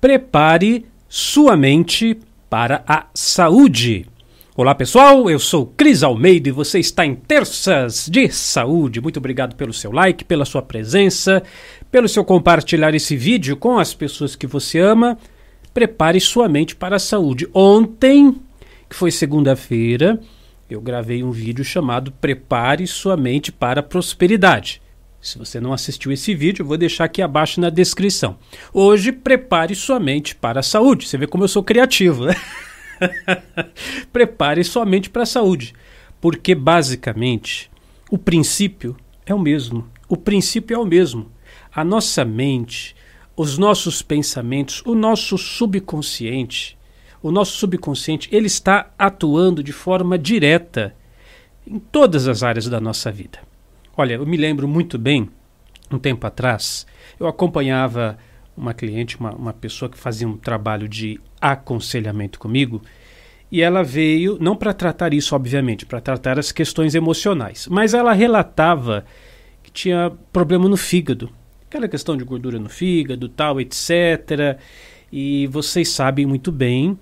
Prepare sua mente para a saúde. Olá pessoal, eu sou Cris Almeida e você está em Terças de Saúde. Muito obrigado pelo seu like, pela sua presença, pelo seu compartilhar esse vídeo com as pessoas que você ama. Prepare sua mente para a saúde. Ontem, que foi segunda-feira, eu gravei um vídeo chamado Prepare sua mente para a prosperidade. Se você não assistiu esse vídeo, vou deixar aqui abaixo na descrição. Hoje, prepare sua mente para a saúde. Você vê como eu sou criativo, né? Prepare sua mente para a saúde, porque basicamente o princípio é o mesmo. O princípio é o mesmo. A nossa mente, os nossos pensamentos, o nosso subconsciente, o nosso subconsciente, ele está atuando de forma direta em todas as áreas da nossa vida. Olha, eu me lembro muito bem, um tempo atrás, eu acompanhava uma cliente, uma, uma pessoa que fazia um trabalho de aconselhamento comigo, e ela veio, não para tratar isso, obviamente, para tratar as questões emocionais, mas ela relatava que tinha problema no fígado, aquela questão de gordura no fígado, tal, etc. E vocês sabem muito bem,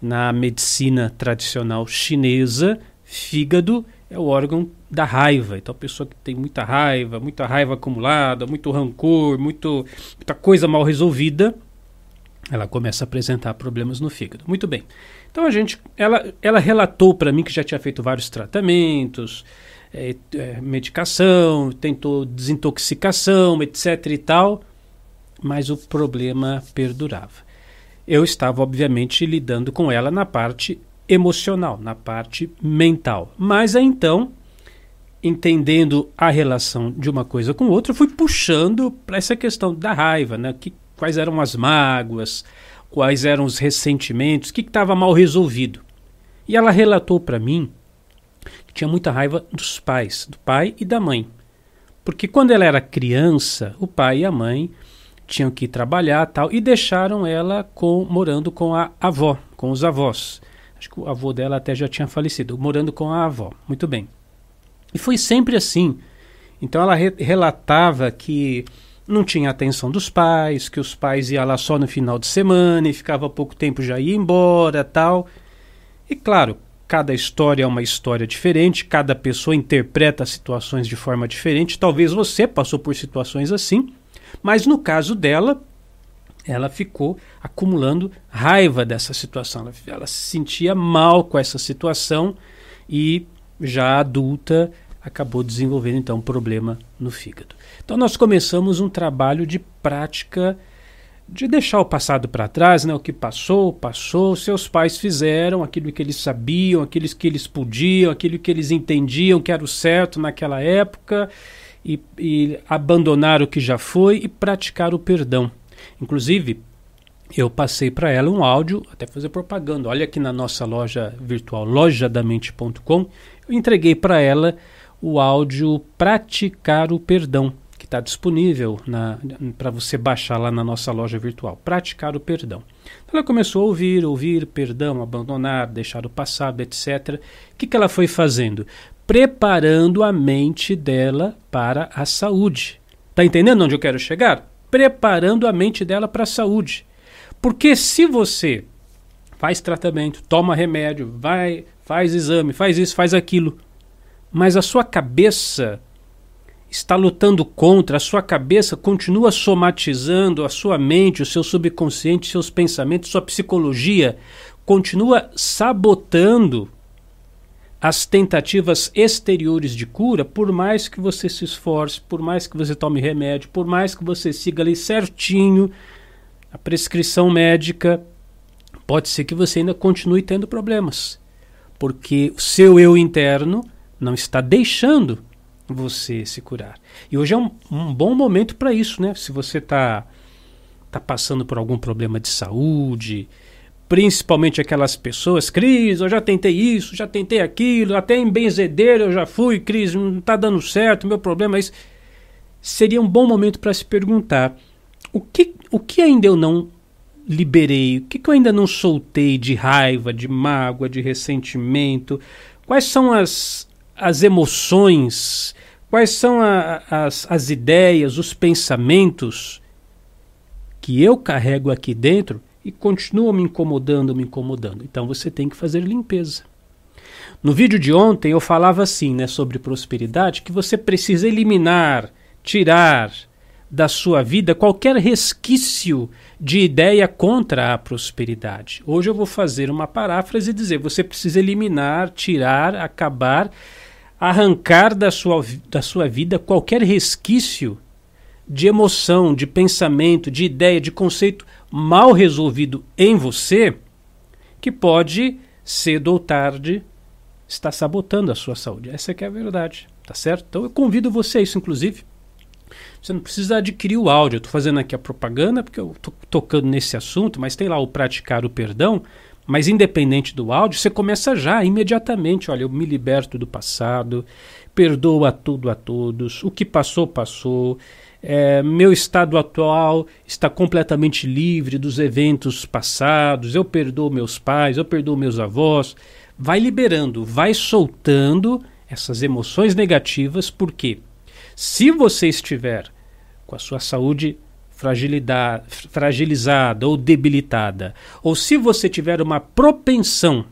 na medicina tradicional chinesa, fígado é o órgão da raiva. Então, a pessoa que tem muita raiva, muita raiva acumulada, muito rancor, muito, muita coisa mal resolvida, ela começa a apresentar problemas no fígado. Muito bem. Então, a gente, ela, ela relatou para mim que já tinha feito vários tratamentos, é, é, medicação, tentou desintoxicação, etc e tal, mas o problema perdurava. Eu estava, obviamente, lidando com ela na parte emocional, na parte mental. Mas aí, então, entendendo a relação de uma coisa com outra, fui puxando para essa questão da raiva, né? Que, quais eram as mágoas, quais eram os ressentimentos, o que estava mal resolvido. E ela relatou para mim que tinha muita raiva dos pais, do pai e da mãe. Porque quando ela era criança, o pai e a mãe tinham que trabalhar tal e deixaram ela com, morando com a avó, com os avós. Acho que o avô dela até já tinha falecido, morando com a avó. Muito bem. E foi sempre assim. Então ela re relatava que não tinha atenção dos pais, que os pais iam lá só no final de semana e ficava pouco tempo já ia embora, tal. E claro, cada história é uma história diferente, cada pessoa interpreta as situações de forma diferente. Talvez você passou por situações assim, mas no caso dela, ela ficou acumulando raiva dessa situação. Ela, ela se sentia mal com essa situação e já adulta acabou desenvolvendo então um problema no fígado. Então nós começamos um trabalho de prática de deixar o passado para trás, né? O que passou, passou. Seus pais fizeram aquilo que eles sabiam, aquilo que eles podiam, aquilo que eles entendiam que era o certo naquela época e, e abandonar o que já foi e praticar o perdão. Inclusive, eu passei para ela um áudio, até fazer propaganda. Olha aqui na nossa loja virtual, lojadamente.com, eu entreguei para ela o áudio Praticar o Perdão, que está disponível para você baixar lá na nossa loja virtual. Praticar o Perdão. Ela começou a ouvir, ouvir, perdão, abandonar, deixar o passado, etc. O que, que ela foi fazendo? Preparando a mente dela para a saúde. Está entendendo onde eu quero chegar? Preparando a mente dela para a saúde. Porque se você faz tratamento, toma remédio, vai, faz exame, faz isso, faz aquilo, mas a sua cabeça está lutando contra, a sua cabeça continua somatizando, a sua mente, o seu subconsciente, seus pensamentos, sua psicologia continua sabotando as tentativas exteriores de cura, por mais que você se esforce, por mais que você tome remédio, por mais que você siga ali certinho a prescrição médica, pode ser que você ainda continue tendo problemas, porque o seu eu interno não está deixando você se curar. E hoje é um, um bom momento para isso, né? Se você está tá passando por algum problema de saúde, principalmente aquelas pessoas, Cris, eu já tentei isso, já tentei aquilo, até em benzedeiro eu já fui, Cris, não está dando certo, meu problema é isso. Seria um bom momento para se perguntar o que, o que ainda eu não liberei, o que, que eu ainda não soltei de raiva, de mágoa, de ressentimento, quais são as, as emoções, quais são a, as, as ideias, os pensamentos que eu carrego aqui dentro e continuam me incomodando, me incomodando. Então você tem que fazer limpeza. No vídeo de ontem eu falava assim, né, sobre prosperidade, que você precisa eliminar, tirar da sua vida qualquer resquício de ideia contra a prosperidade. Hoje eu vou fazer uma paráfrase e dizer: você precisa eliminar, tirar, acabar, arrancar da sua, da sua vida qualquer resquício de emoção, de pensamento, de ideia, de conceito mal resolvido em você, que pode, cedo ou tarde, estar sabotando a sua saúde. Essa é é a verdade, tá certo? Então eu convido você a isso, inclusive. Você não precisa adquirir o áudio. Eu estou fazendo aqui a propaganda porque eu estou tocando nesse assunto, mas tem lá o praticar o perdão. Mas independente do áudio, você começa já, imediatamente. Olha, eu me liberto do passado, perdoo a tudo a todos, o que passou, passou. É, meu estado atual está completamente livre dos eventos passados. Eu perdoo meus pais, eu perdoo meus avós. Vai liberando, vai soltando essas emoções negativas, porque se você estiver com a sua saúde fragilizada ou debilitada, ou se você tiver uma propensão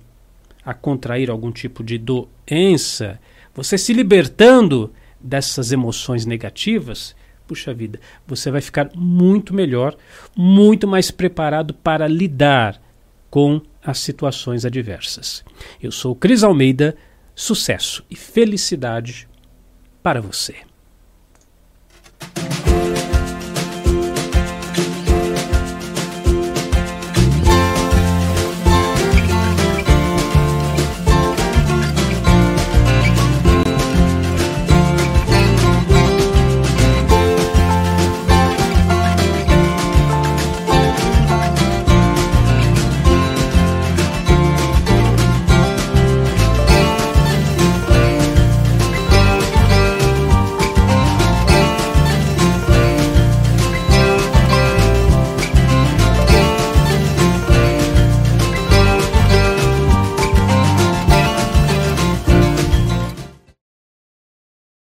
a contrair algum tipo de doença, você se libertando dessas emoções negativas, puxa vida, você vai ficar muito melhor, muito mais preparado para lidar com as situações adversas. Eu sou Cris Almeida, sucesso e felicidade para você.